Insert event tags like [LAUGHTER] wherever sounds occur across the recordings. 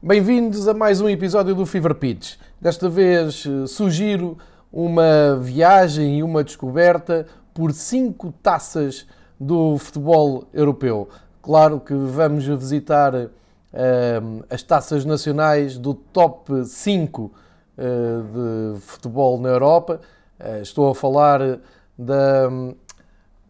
Bem-vindos a mais um episódio do Fever Pitch. Desta vez eh, sugiro uma viagem e uma descoberta por cinco taças do futebol europeu. Claro que vamos visitar uh, as taças nacionais do top 5 uh, de futebol na Europa. Uh, estou a falar da um,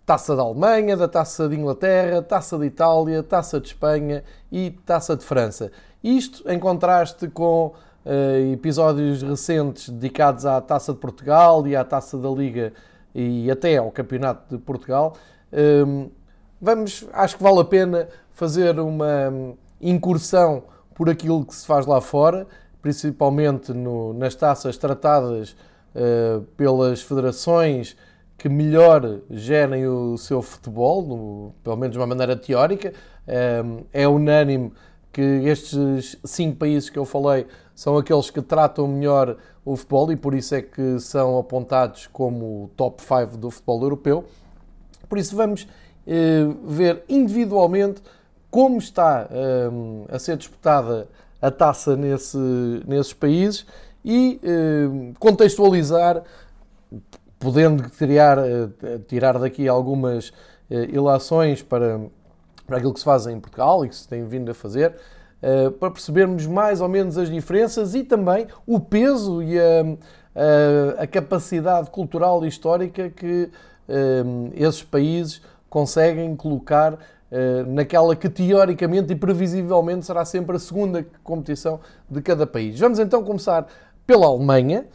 Taça da Alemanha, da Taça de Inglaterra, Taça de Itália, Taça de Espanha e Taça de França. Isto em contraste com uh, episódios recentes dedicados à Taça de Portugal e à Taça da Liga e até ao Campeonato de Portugal. Uh, vamos, acho que vale a pena fazer uma incursão por aquilo que se faz lá fora, principalmente no, nas taças tratadas uh, pelas federações que melhor gerem o seu futebol, no, pelo menos de uma maneira teórica. É unânime que estes cinco países que eu falei são aqueles que tratam melhor o futebol e por isso é que são apontados como top 5 do futebol europeu. Por isso vamos eh, ver individualmente como está eh, a ser disputada a taça nesse, nesses países e eh, contextualizar podendo criar, eh, tirar daqui algumas eh, ilações para, para aquilo que se faz em Portugal e que se tem vindo a fazer, para percebermos mais ou menos as diferenças e também o peso e a, a, a capacidade cultural e histórica que esses países conseguem colocar naquela que teoricamente e previsivelmente será sempre a segunda competição de cada país. Vamos então começar pela Alemanha.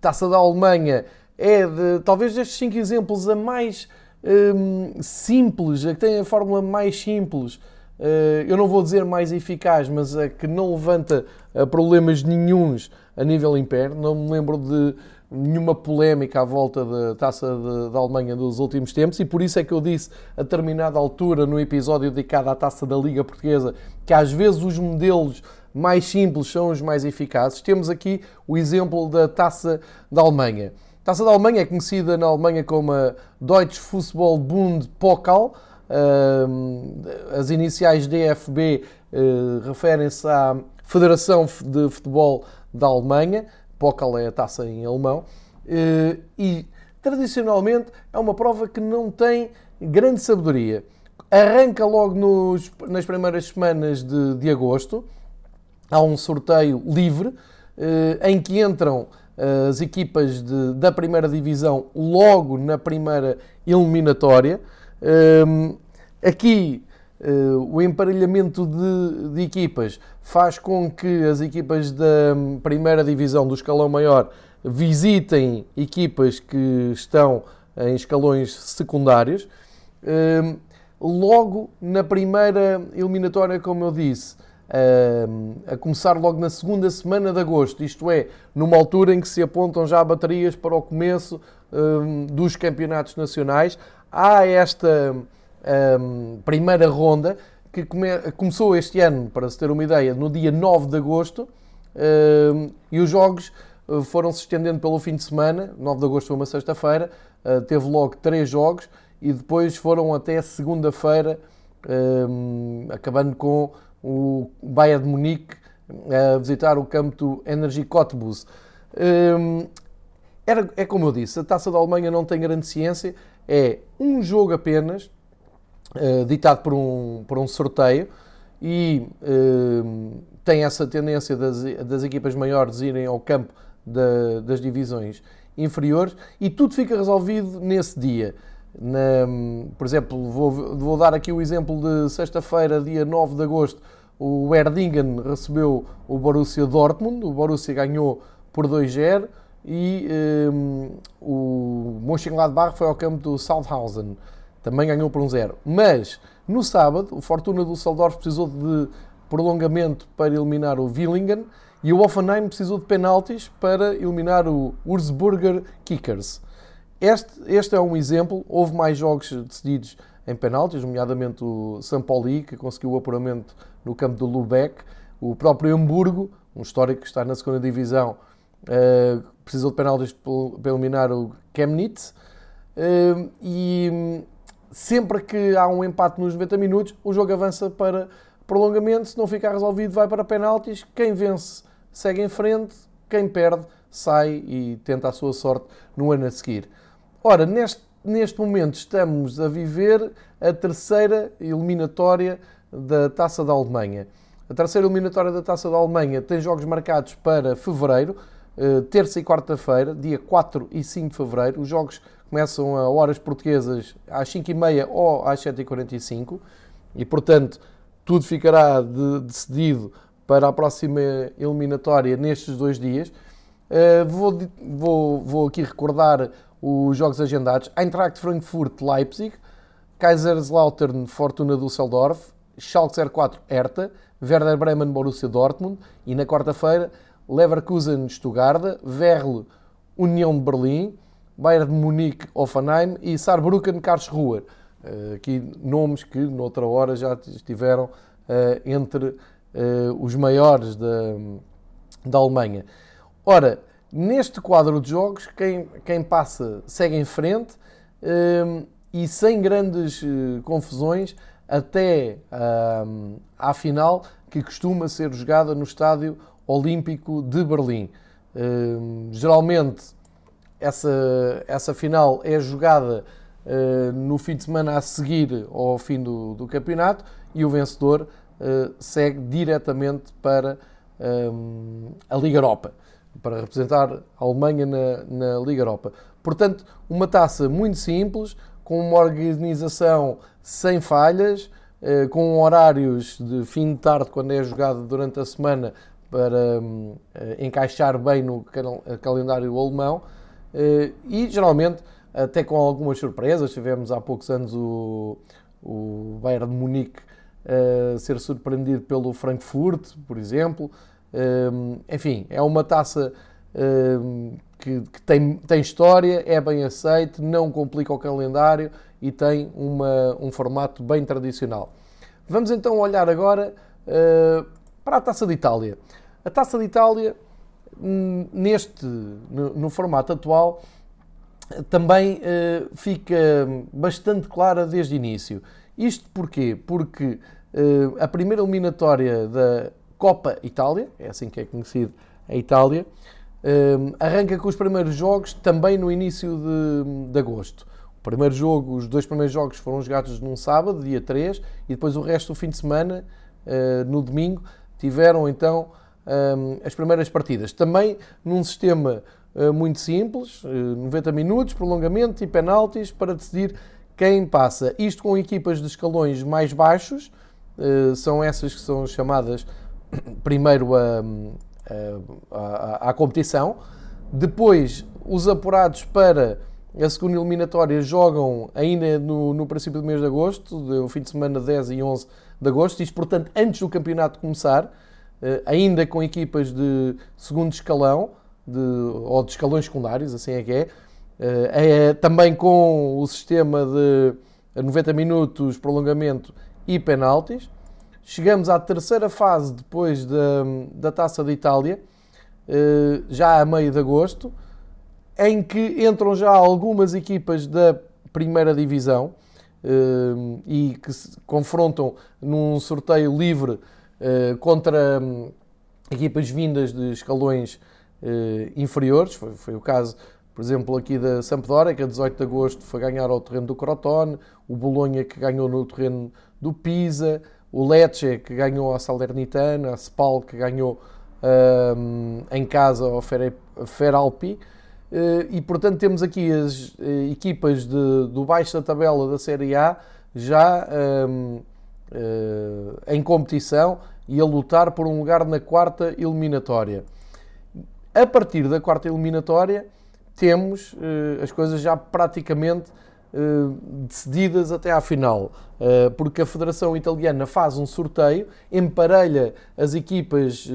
Taça da Alemanha é de, talvez destes cinco exemplos a mais hum, simples, a que tem a fórmula mais simples. Uh, eu não vou dizer mais eficaz, mas a que não levanta uh, problemas nenhums a nível interno. Não me lembro de nenhuma polémica à volta da taça da Alemanha dos últimos tempos e por isso é que eu disse a determinada altura no episódio dedicado à taça da Liga Portuguesa que às vezes os modelos mais simples são os mais eficazes. Temos aqui o exemplo da taça da Alemanha. Taça da Alemanha é conhecida na Alemanha como a Deutsche Fußball Bund Pokal. As iniciais DFB eh, referem-se à Federação de Futebol da Alemanha. Pokal é a taça em alemão. Eh, e tradicionalmente é uma prova que não tem grande sabedoria. Arranca logo nos, nas primeiras semanas de, de agosto. Há um sorteio livre eh, em que entram as equipas de, da primeira divisão logo na primeira eliminatória. Um, aqui uh, o emparelhamento de, de, equipas faz com que as equipas da primeira divisão do escalão maior visitem equipas que estão em escalões secundários. Um, logo na primeira eliminatória, como eu disse, a começar logo na segunda semana de agosto, isto é, numa altura em que se apontam já baterias para o começo dos campeonatos nacionais. Há esta primeira ronda que começou este ano, para se ter uma ideia, no dia 9 de agosto, e os jogos uh, foram se estendendo pelo fim de semana. 9 de agosto foi uma sexta-feira, uh, teve logo três jogos e depois foram até segunda-feira, acabando com o Bayern de Munique a visitar o campo do Energy Cottbus. Hum, era, é como eu disse, a Taça da Alemanha não tem grande ciência, é um jogo apenas, uh, ditado por um, por um sorteio, e uh, tem essa tendência das, das equipas maiores irem ao campo da, das divisões inferiores, e tudo fica resolvido nesse dia. Na, por exemplo, vou, vou, dar aqui o exemplo de sexta-feira, dia 9 de agosto, o Erdingen recebeu o Borussia Dortmund, o Borussia ganhou por 2-0 e um, o Mönchengladbach foi ao campo do Sandhausen, também ganhou por 1-0. Mas no sábado, o Fortuna do Saldorf precisou de prolongamento para eliminar o Willingen e o Offenheim precisou de penaltis para eliminar o Ursburger Kickers. Este, este é um exemplo, houve mais jogos decididos em penaltis, nomeadamente o São Paulo, que conseguiu o apuramento no campo do Lubeck. O próprio Hamburgo, um histórico que está na segunda divisão, uh, precisou de penaltis para eliminar o Chemnitz. Uh, e sempre que há um empate nos 90 minutos, o jogo avança para, prolongamento, se não ficar resolvido, vai para penaltis. Quem vence segue em frente, quem perde sai e tenta a sua sorte no ano a seguir. Ora, neste, neste momento estamos a viver a terceira eliminatória da Taça da Alemanha. A terceira eliminatória da Taça da Alemanha tem jogos marcados para fevereiro, terça e quarta-feira, dia 4 e 5 de fevereiro. Os jogos começam a horas portuguesas às 5h30 ou às 7h45 e, portanto, tudo ficará de, decidido para a próxima eliminatória nestes dois dias. Uh, vou, vou, vou aqui recordar os jogos agendados. Eintracht Frankfurt, Leipzig, Kaiserslautern, Fortuna Düsseldorf, Schalke 04, Hertha, Werder Bremen, Borussia Dortmund e na quarta-feira Leverkusen, Stuttgart, Werle, União de Berlim, Bayern de Munique, Offenheim e Saarbrücken, Karlsruhe. Uh, aqui nomes que noutra hora já estiveram uh, entre uh, os maiores da, da Alemanha. Ora, neste quadro de jogos, quem, quem passa segue em frente e sem grandes confusões até à final, que costuma ser jogada no Estádio Olímpico de Berlim. geralmente, essa, essa final é jogada uh, no fim de semana a seguir ao fim do, do campeonato e o vencedor uh, segue diretamente para a Liga Europa, para representar a Alemanha na, na Liga Europa. Portanto, uma taça muito simples, com uma organização sem falhas, com horários de fim de tarde, quando é jogada durante a semana, para um, encaixar bem no calendário alemão eh, e geralmente até com algumas surpresas. Tivemos há poucos anos o, o Bayern de Munique a ser surpreendido pelo Frankfurt, por exemplo. Eh, enfim, é uma taça eh, que, que, tem, tem história, é bem aceite, não complica o calendário e tem uma, um formato bem tradicional. Vamos então olhar agora para a Taça de Itália. A Taça de Itália neste, no, no, formato atual, também uh, fica bastante clara desde o início. Isto porquê? Porque uh, a primeira eliminatória da Copa Itália, é assim que é conhecido a Itália, uh, arranca com os primeiros jogos também no início de, de agosto. O primeiro jogo, os dois primeiros jogos foram jogados num sábado, dia 3, e depois o resto do fim de semana, no domingo, tiveram então um, as primeiras partidas. Também num sistema uh, muito simples, uh, 90 minutos, prolongamento e penaltis para decidir quem passa. Isto com equipas de escalões mais baixos, uh, são essas que são chamadas [COUGHS] primeiro a, a, a, à competição, depois os apurados para a segunda eliminatória jogam ainda no, no princípio do mês de agosto, o fim de semana 10 e 11 de agosto, isto portanto antes do campeonato começar. Eh, ainda com equipas de segundo escalão, de, ou de escalões secundários, assim é que é. É também com o sistema de 90 minutos, prolongamento e penaltis. Chegamos à terceira fase depois da, da Taça de Itália, já a meio de agosto, em que entram já algumas equipas da primeira divisão e que se confrontam num sorteio livre eh, contra um, equipas vindas de escalões uh, inferiores. Foi, foi, o caso, por exemplo, aqui da Sampdoria, que a 18 de agosto foi ganhar ao terreno do Crotone, o Bolonha, que ganhou no terreno do Pisa, o Lecce, que ganhou a Salernitana, a Spal, que ganhou um, em casa ao Feralpi. Uh, e portanto temos aqui as uh, equipas de, do baixo da tabela da Série A já um, uh, em competição e a lutar por um lugar na quarta eliminatória. A partir da quarta eliminatória, temos uh, as coisas já praticamente decididas até à final, uh, porque a Federação Italiana faz um sorteio, emparelha as equipas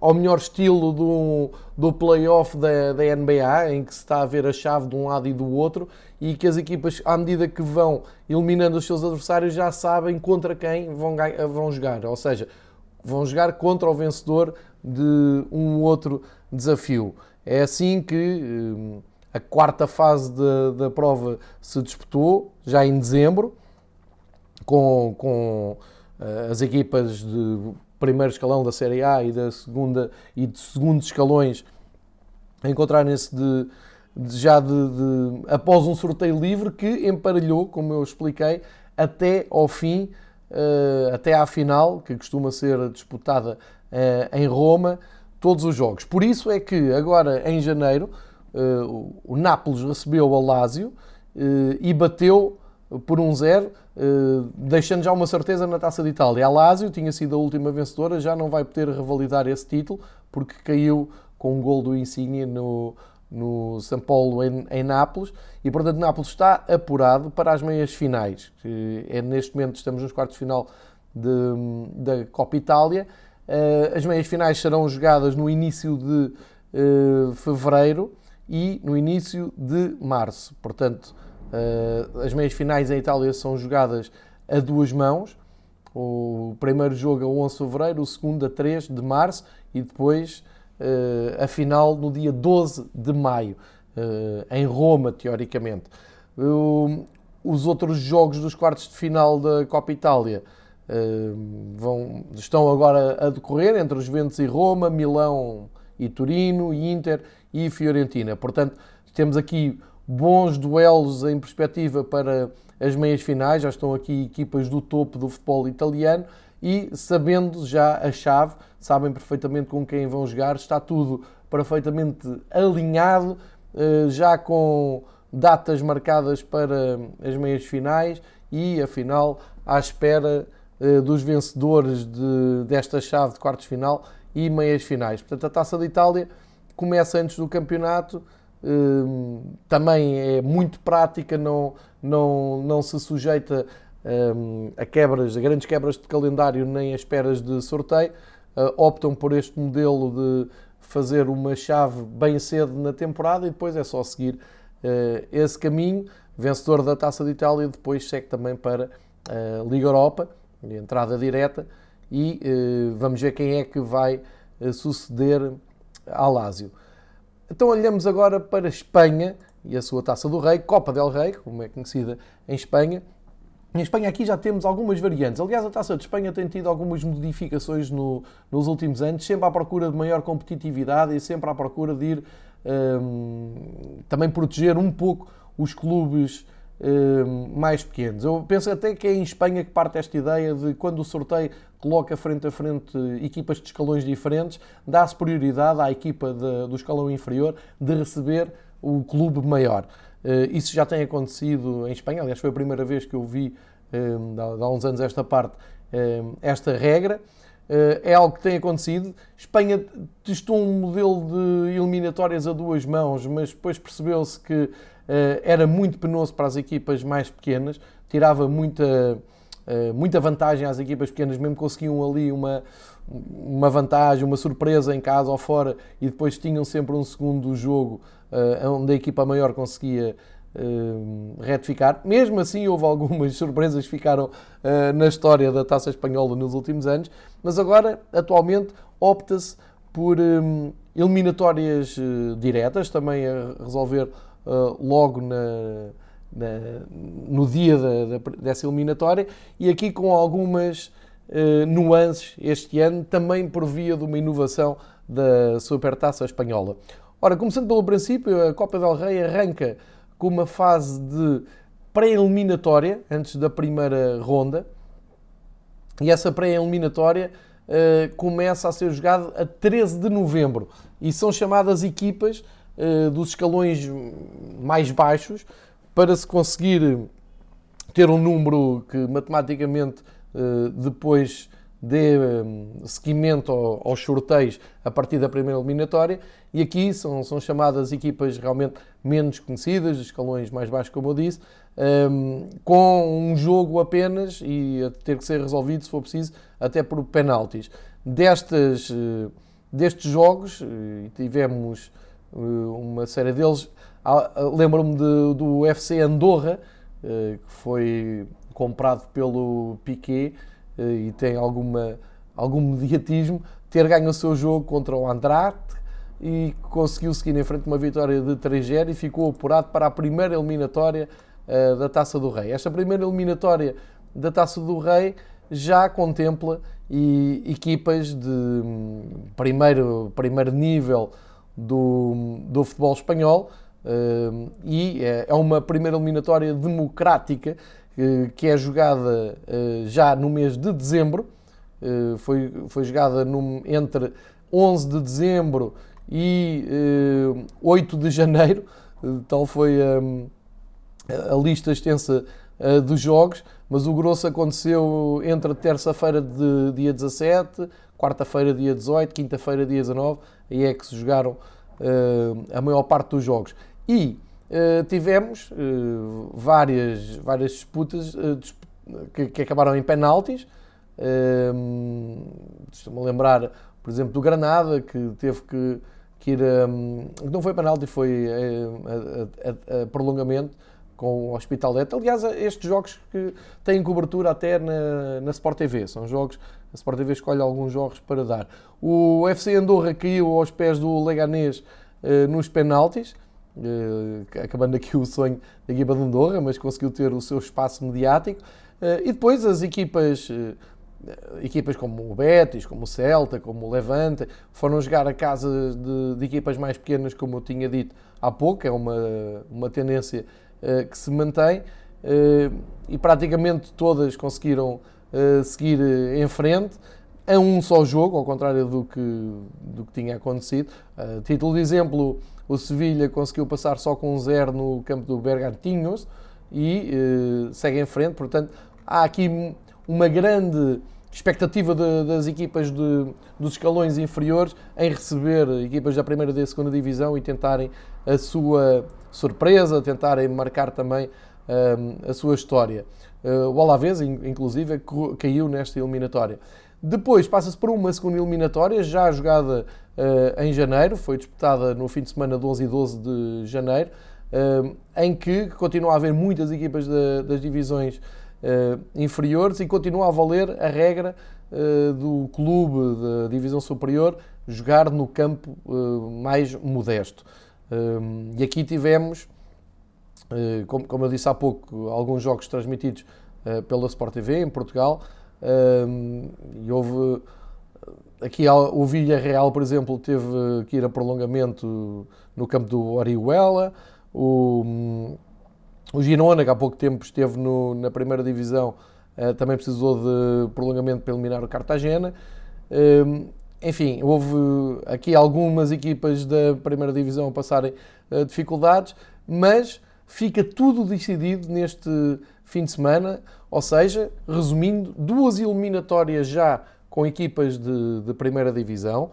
ao melhor estilo do, do play-off da, da NBA, em que se está a ver a chave de um lado e do outro, e que as equipas, à medida que vão eliminando os seus adversários, já sabem contra quem vão, vão jogar. Ou seja, vão jogar contra o vencedor de um outro desafio. É assim que a quarta fase da, da prova se disputou, já em dezembro, com, com as equipas de primeiro escalão da Série A e da segunda e de segundos escalões encontrarem-se de, de, já de, de, após um sorteio livre que emparelhou, como eu expliquei, até ao fim, uh, até à final, que costuma ser disputada uh, em Roma, todos os jogos. Por isso é que agora em janeiro uh, o Nápoles recebeu o Lazio e bateu por um zero, deixando já uma certeza na Taça de Itália. A Lazio tinha sido a última vencedora, já não vai poder revalidar esse título porque caiu com um gol do Insigne no, no São Paulo em, em, Nápoles e portanto Nápoles está apurado para as meias finais. É neste momento estamos nos quartos de final de, da Copa Itália. Eh, as meias finais serão jogadas no início de uh, fevereiro e no início de março. Portanto, uh, as meias finais em Itália são jogadas a duas mãos. O primeiro jogo a 11 de fevereiro, o segundo a 3 de março e depois uh, a final no dia 12 de maio, uh, em Roma, teoricamente. Os outros jogos dos quartos de final da Copa Itália vão, estão agora a decorrer entre os Juventus e Roma, Milão e Turino, Inter e Fiorentina. Portanto, temos aqui bons duelos em perspectiva para as meias finais. Já estão aqui equipas do topo do futebol italiano e sabendo já a chave, sabem perfeitamente com quem vão jogar, está tudo perfeitamente alinhado, eh, já com datas marcadas para as meias finais e, afinal, à espera eh, dos vencedores de, desta chave de quartos final e meias finais. Portanto, a Taça da Itália começa antes do campeonato, eh, também é muito prática, não, não, não se sujeita a quebras, a grandes quebras de calendário nem a esperas de sorteio, uh, optam por este modelo de fazer uma chave bem cedo na temporada e depois é só seguir uh, esse caminho. Vencedor da Taça de Itália depois segue também para a Liga Europa, entrada direta, e uh, vamos ver quem é que vai suceder Lásio. Então olhamos agora para Espanha e a sua Taça do Rei, Copa del Rei, como é conhecida em Espanha, em Espanha aqui já temos algumas variantes. Aliás, a Taça de Espanha tem tido algumas modificações no, nos últimos anos, sempre à procura de maior competitividade e sempre à procura de ir um, também proteger um pouco os clubes mais pequenos. Eu penso até que é em Espanha que parte esta ideia de quando o sorteio coloca frente a frente equipas de escalões diferentes, dá-se prioridade à equipa de, do escalão inferior de receber o clube maior. Uh, isso já tem acontecido em Espanha, aliás, foi a primeira vez que eu vi, um, eh, há uns anos, esta parte, um, esta regra. Uh, é algo que tem acontecido. Espanha testou um modelo de eliminatórias a duas mãos, mas depois percebeu-se que uh, era muito penoso para as equipas mais pequenas, tirava muita, muita vantagem às equipas pequenas, mesmo conseguiam ali uma, uma vantagem, uma surpresa em casa ou fora, e depois tinham sempre um segundo jogo onde a equipa maior conseguia uh, retificar. Mesmo assim, houve algumas [LAUGHS] surpresas que ficaram uh, na história da taça espanhola nos últimos anos, mas agora, atualmente, opta-se por um, eliminatórias diretas, também a resolver logo na, na, no dia da, da, dessa eliminatória, e aqui com algumas nuances este ano, também por via de uma inovação da Supertaça Espanhola. Ora, começando pelo princípio, a Copa del Rei arranca com uma fase de pré-eliminatória, antes da primeira ronda, e essa pré-eliminatória uh, começa a ser jogada a 13 de novembro, e são chamadas equipas uh, dos escalões mais baixos para se conseguir ter um número que matematicamente uh, depois dê um, seguimento aos sorteios a partir da primeira eliminatória e aqui são, são chamadas equipas realmente menos conhecidas, escalões mais baixos, como eu disse, um, com um jogo apenas e a ter que ser resolvido, se for preciso, até por penaltis. Destas, uh, destes jogos, uh, tivemos uh, uma série deles, lembro-me de, do UFC Andorra, que foi comprado pelo Piquet, e tem alguma, algum mediatismo, ter ganho o seu jogo contra o Andrade e conseguiu seguir em frente uma vitória de 3-0 e ficou apurado para a primeira eliminatória uh, da Taça do Rei. Esta primeira eliminatória da Taça do Rei já contempla e, equipas de hum, primeiro, primeiro nível do, do futebol espanhol uh, e é, é uma primeira eliminatória democrática que é jogada uh, já no mês de dezembro. foi, foi jogada no, entre 11 de dezembro e 8 de janeiro. Tal foi um, a lista extensa dos jogos, mas o grosso aconteceu entre terça-feira de dia 17, quarta-feira dia 18, quinta-feira dia 19 aí é que se jogaram a maior parte dos jogos. E uh, tivemos uh, várias, várias disputas que, que, acabaram em penaltis. Estou-me a lembrar, por exemplo, do Granada, que teve que, que ir. Um, não foi penalti, foi a, a, a prolongamento com o Hospitalet. Aliás, estes jogos que têm cobertura até na, na Sport TV, são jogos, a Sport TV escolhe alguns jogos para dar. O FC Andorra caiu aos pés do Leganês uh, nos penaltis, uh, acabando aqui o sonho da equipa de Andorra, mas conseguiu ter o seu espaço mediático. Uh, e depois as equipas equipas como o Betis, como o Celta, como o Levante, foram jogar a casa de, de, equipas mais pequenas, como eu tinha dito há pouco, é uma, uma tendência eh, que se mantém eh, e praticamente todas conseguiram eh, seguir em frente a um só jogo, ao contrário do que, do que tinha acontecido. Título de exemplo, o Sevilha conseguiu passar só com um zero no campo do Bergantinhos e uh, segue em frente. Portanto, há aqui uma grande expectativa de, das equipas de, dos escalões inferiores em receber equipas da primeira e da segunda divisão e tentarem a sua surpresa, tentarem marcar também um, a sua história. Uh, o Alavés, inclusive, caiu nesta eliminatória. Depois passa-se por uma segunda eliminatória, já jogada em janeiro, foi disputada no fim de semana de 11 e 12 de janeiro, uh, em que continua a haver muitas equipas das divisões uh, inferiores e continua a valer a regra do clube da divisão superior jogar no campo mais modesto. e aqui tivemos, como eu disse há pouco, alguns jogos transmitidos pela Sport TV em Portugal, e houve aqui o Villarreal, por exemplo, teve que ir a prolongamento no campo do Orihuela. O, o Girona, que há pouco tempo esteve no, na primeira divisão, uh, também precisou de prolongamento para eliminar o Cartagena. Uh, enfim, houve aqui algumas equipas da primeira divisão a passarem uh, dificuldades, mas fica tudo decidido neste fim de semana. Ou seja, resumindo, duas eliminatórias já com equipas de, de primeira divisão,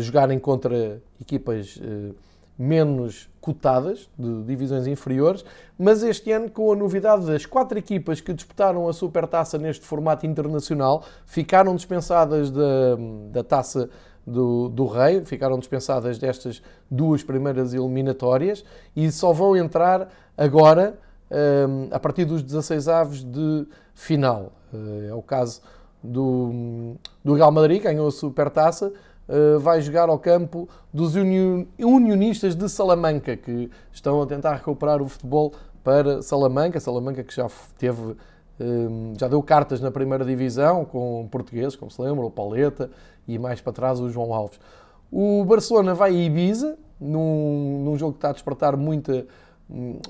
jogarem contra equipas uh, menos cotadas, de divisões inferiores, mas este ano com a novidade das quatro equipas que disputaram a Supertaça neste formato internacional, ficaram dispensadas da, da taça do, do Rei, ficaram dispensadas destas duas primeiras eliminatórias e só vão entrar agora um, a partir dos 16 aves de final. Uh, é o caso do, do Real Madrid, ganhou a Supertaça, uh, vai jogar ao campo dos unionistas de Salamanca, que estão a tentar recuperar o futebol para Salamanca. Salamanca que já teve, um, já deu cartas na primeira divisão com portugueses, como se lembra, o Paleta e mais para trás o João Alves. O Barcelona vai a Ibiza, num, num jogo que está a despertar muita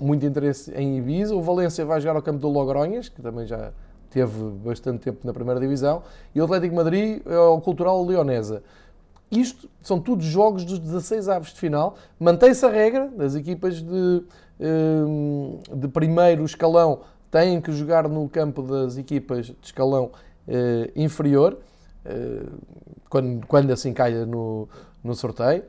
muito interesse em Ibiza. O Valência vai jogar ao campo do Logronhas, que também já teve bastante tempo na primeira divisão. E o Atlético Madrid é o Cultural Leonesa. Isto são todos jogos dos 16 aves de final. Mantém-se a regra das equipas de, hum, de primeiro escalão têm que jogar no campo das equipas de escalão eh, inferior, eh, quando, quando assim caia no, no sorteio.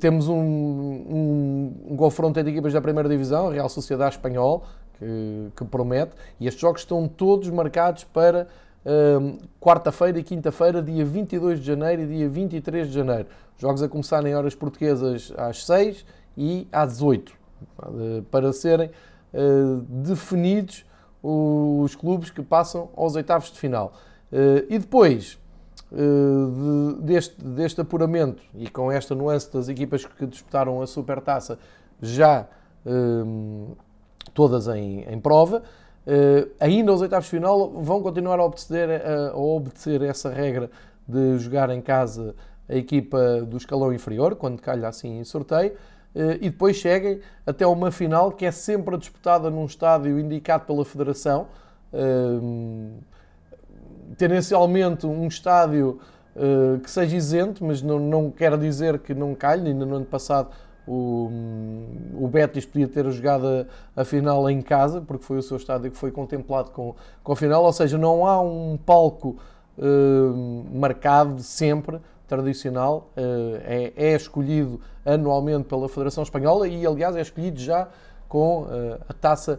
Temos um, um, um confronto entre equipas da primeira divisão, Real Sociedade Espanhol, que, que promete, e estes jogos estão todos marcados para uh, quarta-feira e quinta-feira, dia 22 de janeiro e dia 23 de janeiro. Jogos a começar em horas portuguesas às 6 e às 18, uh, para serem definidos os clubes que passam aos oitavos de final. e depois, eh, deste, deste apuramento e com esta nuance das equipas que disputaram a Supertaça já um, todas em, em prova, ainda aos oitavos de final vão continuar a obedecer, a, a obedecer essa regra de jogar em casa a equipa do escalão inferior, quando calha assim em sorteio, e depois cheguem até uma final que é sempre disputada num estádio indicado pela Federação, tendencialmente um estádio que seja isento, mas não, não quer dizer que não calhe, ainda no ano passado o, o Betis podia ter jogado a, a, final em casa, porque foi o seu estádio que foi contemplado com, com a final, ou seja, não há um palco uh, marcado sempre, tradicional, uh, é, é, escolhido anualmente pela Federação Espanhola e, aliás, é escolhido já com uh, a taça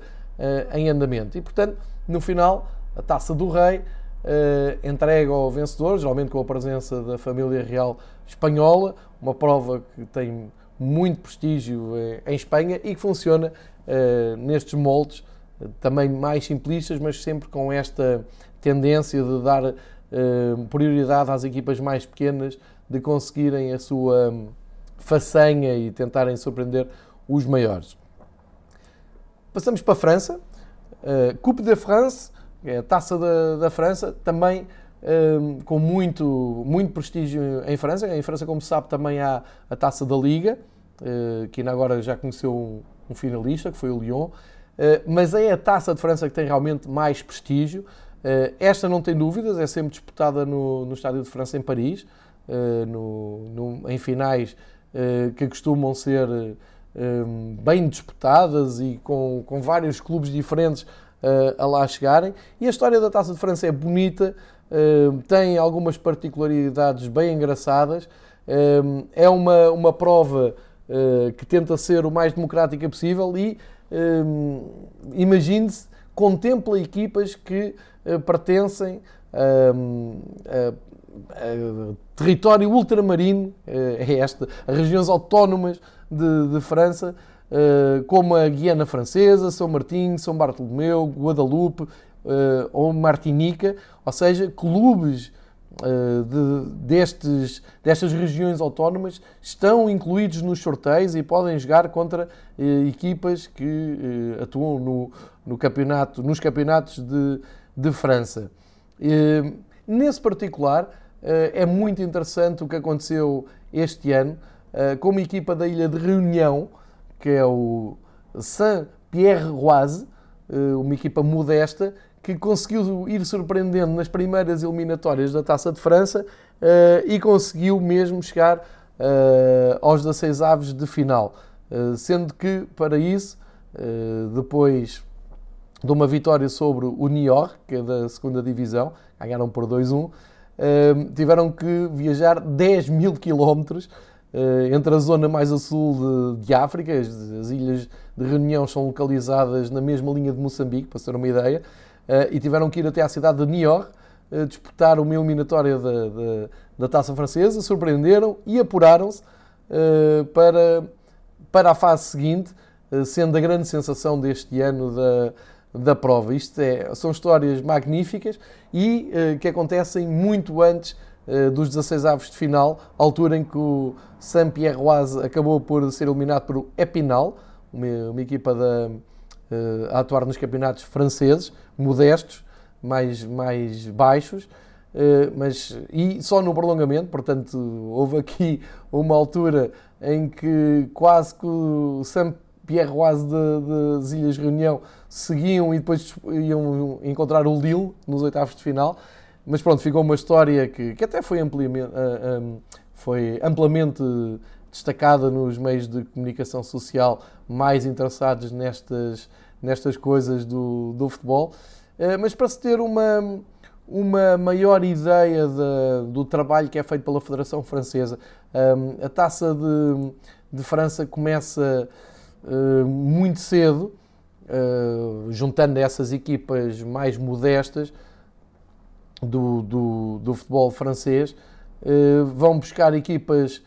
em andamento. E, portanto, no final, a taça do Rei entrega ao vencedor, geralmente com a presença da família real espanhola, uma prova que tem muito prestígio eh, em Espanha e que funciona uh, nestes moldes, uh, também mais simplistas, mas sempre com esta tendência de dar prioridade às equipas mais pequenas de conseguirem a sua um, façanha e tentarem surpreender os maiores. Passamos para a França. Coupe de France, é a taça da, da França, também um, com muito, muito prestígio em França. Em França, como se sabe, também há a taça da Liga, que ainda agora já conheceu um, um, finalista, que foi o Lyon. Uh, mas é a taça de França que tem realmente mais prestígio. Uh, esta não tem dúvidas, é sempre disputada no, no Estádio de França em Paris, no, no, em finais que costumam ser bem disputadas e com, com vários clubes diferentes a lá chegarem. E a história da Taça de França é bonita, tem algumas particularidades bem engraçadas. é uma, uma prova que tenta ser o mais democrática possível e imagine-se, contempla equipas que uh, pertencem a, a, território ultramarino, é esta, a regiões autónomas de, de França, como a Guiana Francesa, São Martinho, São Bartolomeu, Guadalupe, ou Martinica, ou seja, clubes de, destes, destas regiões autónomas estão incluídos nos sorteios e podem jogar contra uh, equipas que atuam no, no, campeonato, nos campeonatos de, de França. nesse particular, é muito interessante o que aconteceu este ano com uma equipa da ilha de Reunião, que é o Saint-Pierre-Roise, uma equipa modesta, que conseguiu ir surpreendendo nas primeiras eliminatórias da Taça de França uh, e conseguiu mesmo chegar uh, aos 16 aves de final. Uh, sendo que, para isso, depois de uma vitória sobre o Niort, que é da segunda divisão, ganharam por 2-1, tiveram que viajar 10 mil quilómetros entre a zona mais a sul de, de África, as, as, ilhas de Reunião são localizadas na mesma linha de Moçambique, para ter uma ideia, e tiveram que ir até à cidade de Niort eh, disputar uma eliminatória da, da, da taça francesa, surpreenderam e apuraram-se eh, para, para a fase seguinte, sendo a grande sensação deste ano da, da prova. Isto é, são histórias magníficas e que acontecem muito antes dos 16 aves de final, altura em que o Saint-Pierroise acabou por ser eliminado por Epinal, uma, uma equipa da, a atuar nos campeonatos franceses, modestos, mais, mais baixos, mas e só no prolongamento, portanto, houve aqui uma altura em que quase que o Saint-Pierroise das Ilhas Reunião seguiam e depois iam encontrar o Lille nos oitavos de final, mas pronto, ficou uma história que, que até foi ampliamente, foi amplamente destacada nos meios de comunicação social mais interessados nestas, nestas coisas do, do futebol. Eh, mas para se ter uma, uma maior ideia de, do trabalho que é feito pela Federação Francesa, eh, a taça de, de França começa eh, muito cedo, juntando essas equipas mais modestas do, do, do futebol francês, vão buscar equipas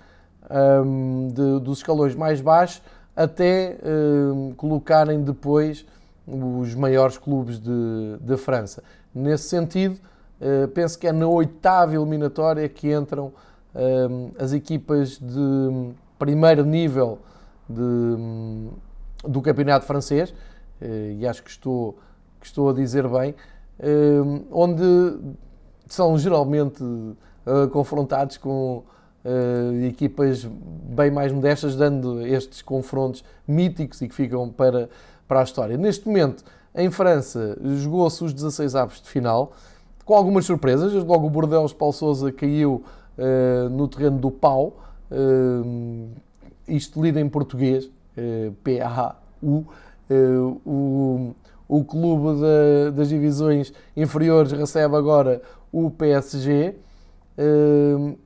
de, dos escalões mais baixos até uh, colocarem depois os maiores clubes de França. Nesse sentido, uh, penso que é na oitava eliminatória que entram uh, as equipas de primeiro nível de, do campeonato francês, e acho que estou, que estou a dizer bem, onde são geralmente confrontados com equipas bem mais modestas, dando estes confrontos míticos e que ficam para, para a história. Neste momento, em França, jogou-se os 16 avos de final, com algumas surpresas. Logo o Bordeaux Paulo Sousa caiu uh, no terreno do pau, uh, isto lido em português, uh, P-A-U. o, o clube de, das divisões inferiores recebe agora o PSG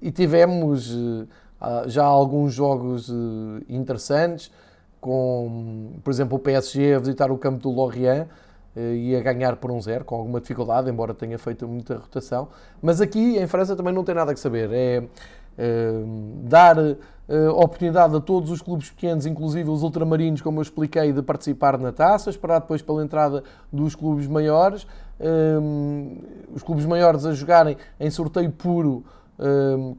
e tivemos já alguns jogos interessantes com, por exemplo, o PSG a visitar o campo do Lorient eh, e a ganhar por um zero, com alguma dificuldade, embora tenha feito muita rotação. Mas aqui em França também não tem nada que saber. É dar é, oportunidade a todos os clubes pequenos, inclusive os ultramarinos, como eu expliquei, de participar na taça, esperar depois pela entrada dos clubes maiores. É, os clubes maiores a jogarem em sorteio puro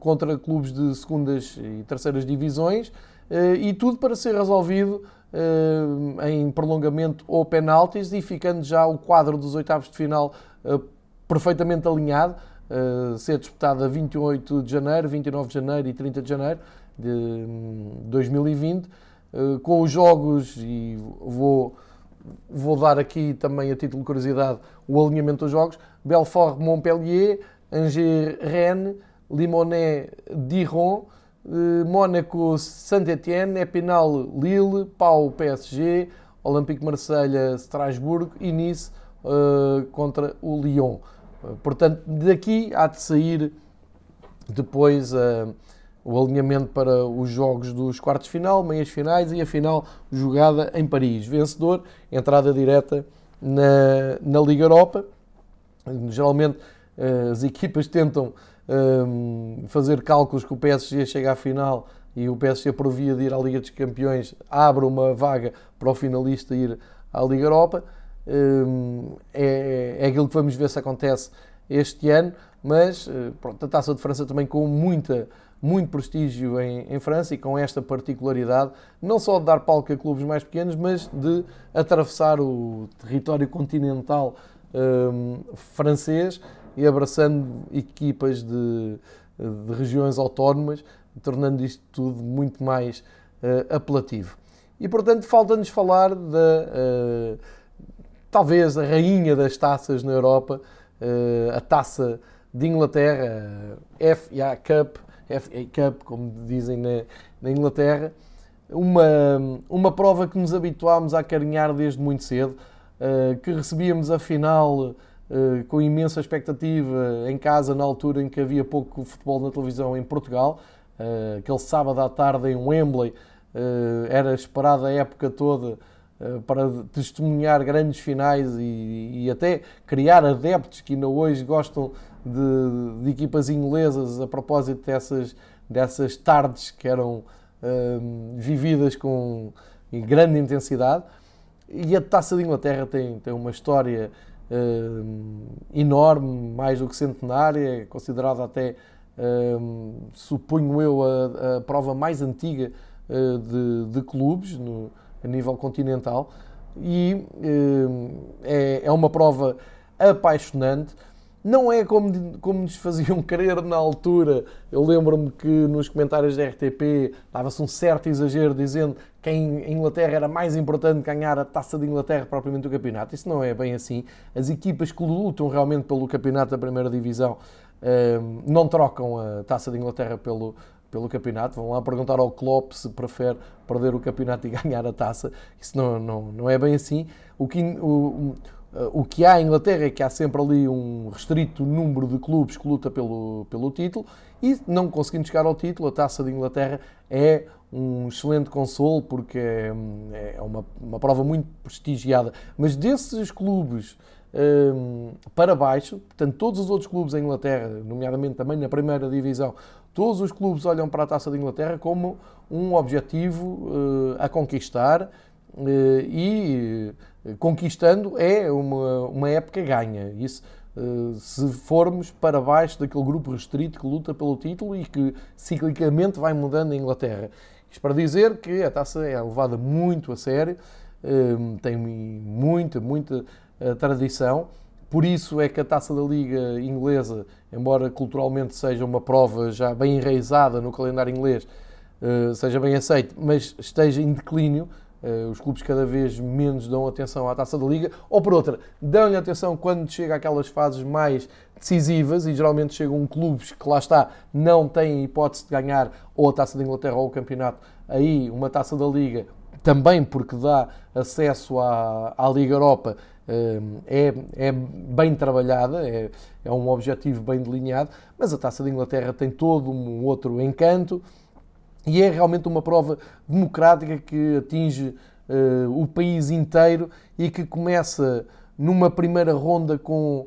contra clubes de segundas e terceiras divisões eh, e tudo para ser resolvido eh, em prolongamento ou penaltis e ficando já o quadro dos oitavos de final eh, perfeitamente alinhado, ser disputado a 28 de janeiro, 29 de janeiro e 30 de janeiro de 2020, hum, com os jogos, e vou, vou dar aqui também a título de curiosidade o alinhamento dos jogos, Belfort-Montpellier, Angers-Rennes, Limonet-Diron, eh, Mónaco, Saint-Étienne, Epinal, Lille, Pau, PSG, Olympique Marselha, Strasbourg e Nice uh, contra o Lyon. Uh, portanto, daqui há de sair depois uh, o alinhamento para os jogos dos quartos de final, meias finais e a final jogada em Paris. Vencedor, entrada direta na, na Liga Europa. Geralmente as equipas tentam um, fazer cálculos que o PSG chega à final e o PSG, por via de ir à Liga dos Campeões, abre uma vaga para o finalista ir à Liga Europa. Um, é, é aquilo que vamos ver se acontece este ano, mas eh, pronto, a Taça de França também com muita, muito prestígio em, em, França e com esta particularidade, não só de dar palco a clubes mais pequenos, mas de atravessar o território continental um, francês e abraçando equipas de, de regiões autónomas, tornando isto tudo muito mais uh, apelativo. E portanto, falta-nos falar da uh, talvez a rainha das taças na Europa, uh, a taça de Inglaterra, a FA Cup, FA Cup, como dizem na, na Inglaterra, uma, uma prova que nos habituámos a acarinhar desde muito cedo, que recebíamos a final eh, com imensa expectativa em casa, na altura em que havia pouco futebol na televisão em Portugal. Aquele sábado à tarde em Wembley era esperada a época toda para testemunhar grandes finais e, e, até criar adeptos que ainda hoje gostam de, de equipas inglesas a propósito dessas, dessas tardes que eram vividas com grande intensidade. E a Taça de Inglaterra tem, tem uma história uh, enorme, mais do que centenária, considerada até, uh, suponho eu, a, a, prova mais antiga uh, de, de, clubes no, a nível continental. E é, é uma prova apaixonante não é como, como nos faziam [LAUGHS] querer na altura. Eu lembro-me que nos comentários da RTP dava-se um certo exagero dizendo que em Inglaterra era mais importante ganhar a taça de Inglaterra propriamente do campeonato. Isso não é bem assim. As equipas que lutam realmente pelo campeonato da primeira divisão ehm, não trocam a taça de Inglaterra pelo, pelo campeonato. Vão lá perguntar ao Klopp se prefere perder o campeonato [LAUGHS] e ganhar a taça. Isso não, não, não é bem assim. O que, o, o que há em Inglaterra é que há sempre ali um restrito número de clubes que luta pelo, pelo título e não conseguindo chegar ao título, a Taça de Inglaterra é um excelente consolo porque é, é uma, uma prova muito prestigiada. Mas desses clubes um, para baixo, portanto, todos os outros clubes em Inglaterra, nomeadamente também na primeira divisão, todos os clubes olham para a Taça de Inglaterra como um objetivo uh, a conquistar uh, e conquistando é uma, uma época ganha. Isso, eh, se formos para baixo daquele grupo restrito que luta pelo título e que ciclicamente vai mudando a Inglaterra. Isto para dizer que a taça é levada muito a sério, eh, tem muita, muita tradição. Por isso é que a taça da Liga Inglesa, embora culturalmente seja uma prova já bem enraizada no calendário inglês, seja bem aceite, mas esteja em declínio, Uh, os clubes cada vez menos dão atenção à taça da Liga, ou por outra, dão-lhe atenção quando chega aquelas fases mais decisivas e geralmente chegam clubes que lá está, não têm hipótese de ganhar ou a taça da Inglaterra ou o campeonato. Aí, uma taça da Liga, também porque dá acesso à, à Liga Europa, uh, é, é bem trabalhada, é, é um objetivo bem delineado, mas a taça da Inglaterra tem todo um outro encanto. E é realmente uma prova democrática que atinge uh, o país inteiro e que começa numa primeira ronda com,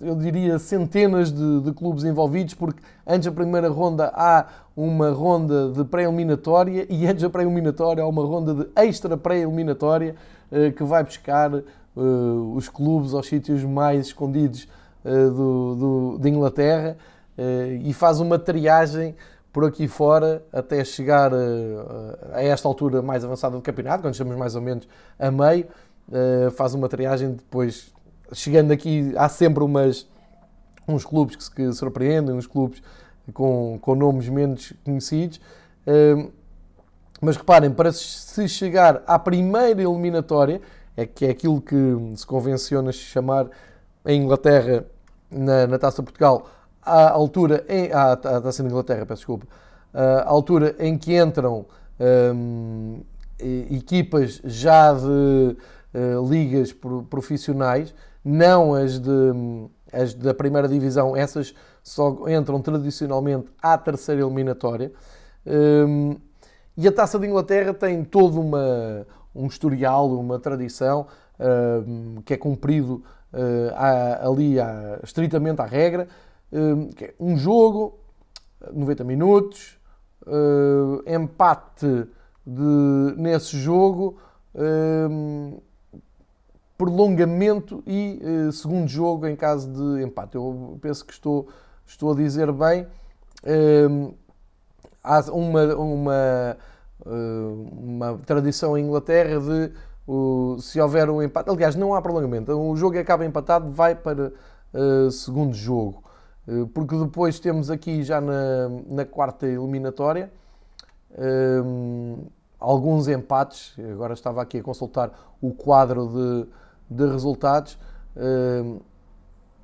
eu diria, centenas de, de, clubes envolvidos, porque antes da primeira ronda há uma ronda de pré-eliminatória e antes da pré-eliminatória há uma ronda de extra pré-eliminatória uh, que vai buscar os clubes aos sítios mais escondidos do, do, de Inglaterra e faz uma triagem por aqui fora até chegar eh, a esta altura mais avançada do campeonato, quando estamos mais ou menos a meio, eh, faz uma triagem depois, chegando aqui, há sempre umas, uns clubes que se surpreendem, uns clubes com, com nomes menos conhecidos. Eh, mas reparem, para se chegar à primeira eliminatória, é que é aquilo que se convenciona chamar em Inglaterra, na, na Taça Portugal, à altura, em, à, à Taça da Inglaterra, peço desculpa, à altura em que entram um, equipas já de uh, ligas profissionais, não as, de, as da primeira divisão, essas só entram tradicionalmente à terceira eliminatória. Um, e a Taça de Inglaterra tem todo uma, um historial, uma tradição um, que é cumprido uh, ali à, estritamente à regra. Hum, é um jogo, 90 minutos, hum, empate de, nesse jogo, hum, prolongamento e eh, segundo jogo em caso de empate. Eu penso que estou, estou a dizer bem. há uma, uma, uma tradição em Inglaterra de se houver um empate, aliás, não há prolongamento, o jogo acaba empatado, vai para uh, segundo jogo. Eh, porque depois temos aqui já na, na quarta eliminatória um, eh, alguns empates. Agora estava aqui a consultar o quadro de, de resultados. Eh,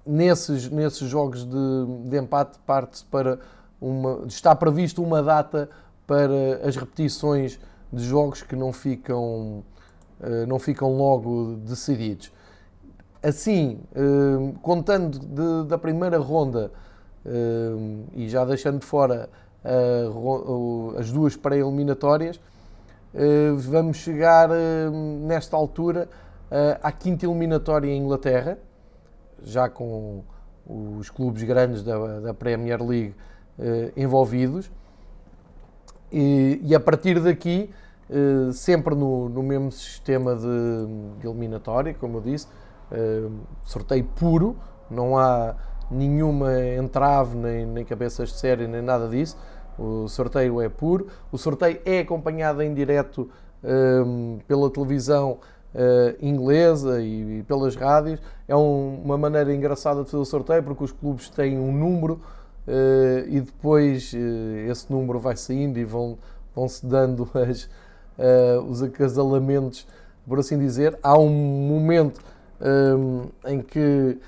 nesses, nesses jogos de, de empate parte-se para uma. está previsto uma data para as repetições de jogos que não ficam, não ficam logo decididos. Assim, hum, contando de, da primeira ronda hum, e já deixando de fora as duas pré-eliminatórias, hum, vamos chegar nesta altura à quinta eliminatória em Inglaterra, já com os clubes grandes da, da Premier League envolvidos. E, e, a partir daqui, sempre no, no mesmo sistema de, de eliminatória, como eu disse, sorteio puro, não há nenhuma entrave, nem, nem cabeças de série, nem nada disso. O sorteio é puro. O sorteio é acompanhado em direto pela televisão uh, inglesa e, e, pelas rádios. É um, uma maneira engraçada de fazer o sorteio porque os clubes têm um número uh, e depois uh, esse número vai saindo e vão, vão se dando [LAUGHS] as, os acasalamentos, por assim dizer. Há um momento um, em que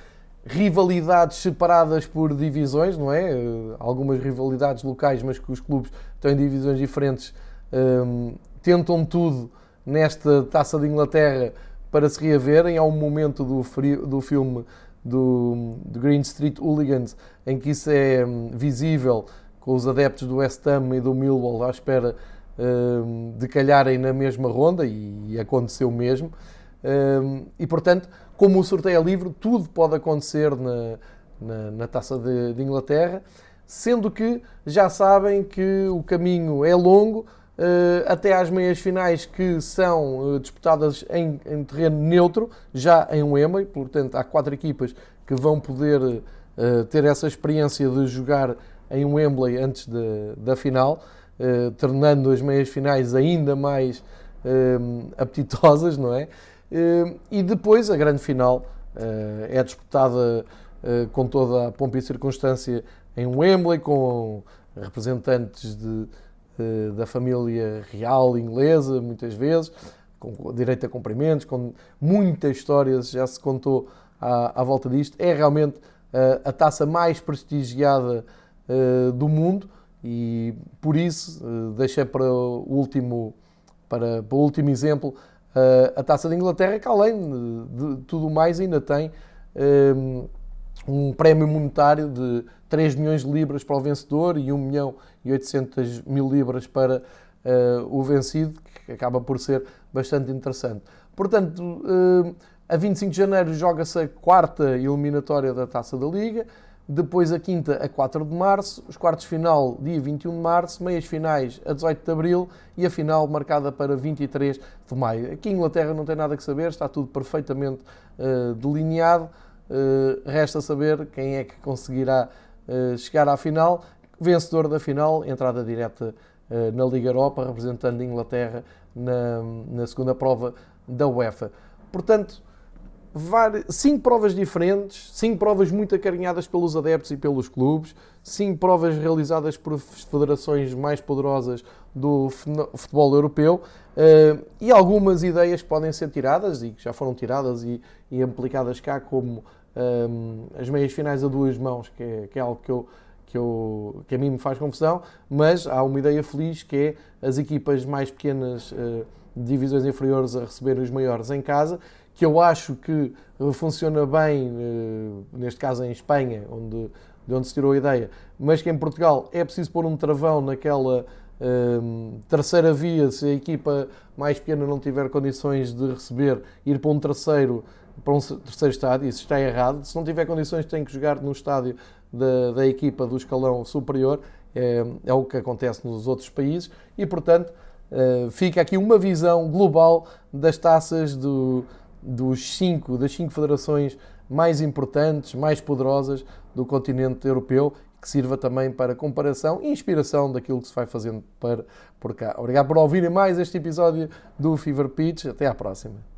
rivalidades separadas por divisões, não é? Algumas rivalidades locais, mas que os clubes em divisões diferentes, um, tentam tudo nesta taça de Inglaterra para se reaverem. Há um momento do, do filme do, do, Green Street Hooligans em que isso é um, visível com os adeptos do West Ham e do Millwall à espera um, de calharem na mesma ronda e, aconteceu mesmo e portanto, como o sorteio é livre, tudo pode acontecer na, na, na taça de, de, Inglaterra, sendo que já sabem que o caminho é longo. Uh, até às meias finais que são uh, disputadas em, em, terreno neutro, já em Wembley, portanto há quatro equipas que vão poder uh, ter essa experiência de jogar em Wembley antes de, da final, tornando as meias finais ainda mais apetitosas, não é? E depois a grande final é disputada com toda a pompa e circunstância em Wembley, com representantes de, da família real inglesa, muitas vezes, com direito a cumprimentos, com muitas histórias já se contou à, à volta disto. É realmente a taça mais prestigiada do mundo e por isso deixei para o último, para, para o último exemplo a taça de Inglaterra, que além de, tudo mais ainda tem um prémio monetário de 3 milhões de libras para o vencedor e 1 milhão e 800 mil libras para uh, o vencido, que acaba por ser bastante interessante. Portanto, uh, a 25 de janeiro joga-se a quarta eliminatória da Taça da Liga, depois a quinta a 4 de março, os quartos final dia 21 de março, meias finais a 18 de abril e a final marcada para 23 de maio. Aqui em Inglaterra não tem nada que saber, está tudo perfeitamente uh, delineado. Uh, resta saber quem é que conseguirá uh, chegar à final. Vencedor da final, entrada direta uh, na Liga Europa, representando a Inglaterra na, na segunda prova da UEFA. Portanto, cinco provas diferentes, cinco provas muito acarinhadas pelos adeptos e pelos clubes, cinco provas realizadas por federações mais poderosas do futebol europeu e algumas ideias podem ser tiradas e que já foram tiradas e, e aplicadas cá, como um, as meias finais a duas mãos, que é, que é algo que, eu, que, eu, que a mim me faz confusão, mas há uma ideia feliz que é as equipas mais pequenas uh, divisões inferiores a receberem os maiores em casa, que eu acho que funciona bem, uh, neste caso em Espanha, onde, de onde se tirou a ideia, mas que em Portugal é preciso pôr um travão naquela uh, terceira via, se a equipa mais pequena não tiver condições de receber, ir para um terceiro para um terceiro estádio, isso está errado. Se não tiver condições, tem que jogar no estádio da, da equipa do escalão superior, é, é, o que acontece nos outros países, e portanto eh, fica aqui uma visão global das taças do, dos cinco, das cinco federações mais importantes, mais poderosas do continente europeu, que sirva também para comparação e inspiração daquilo que se vai fazendo para, por cá. Obrigado por ouvirem mais este episódio do Fever Pitch. Até à próxima.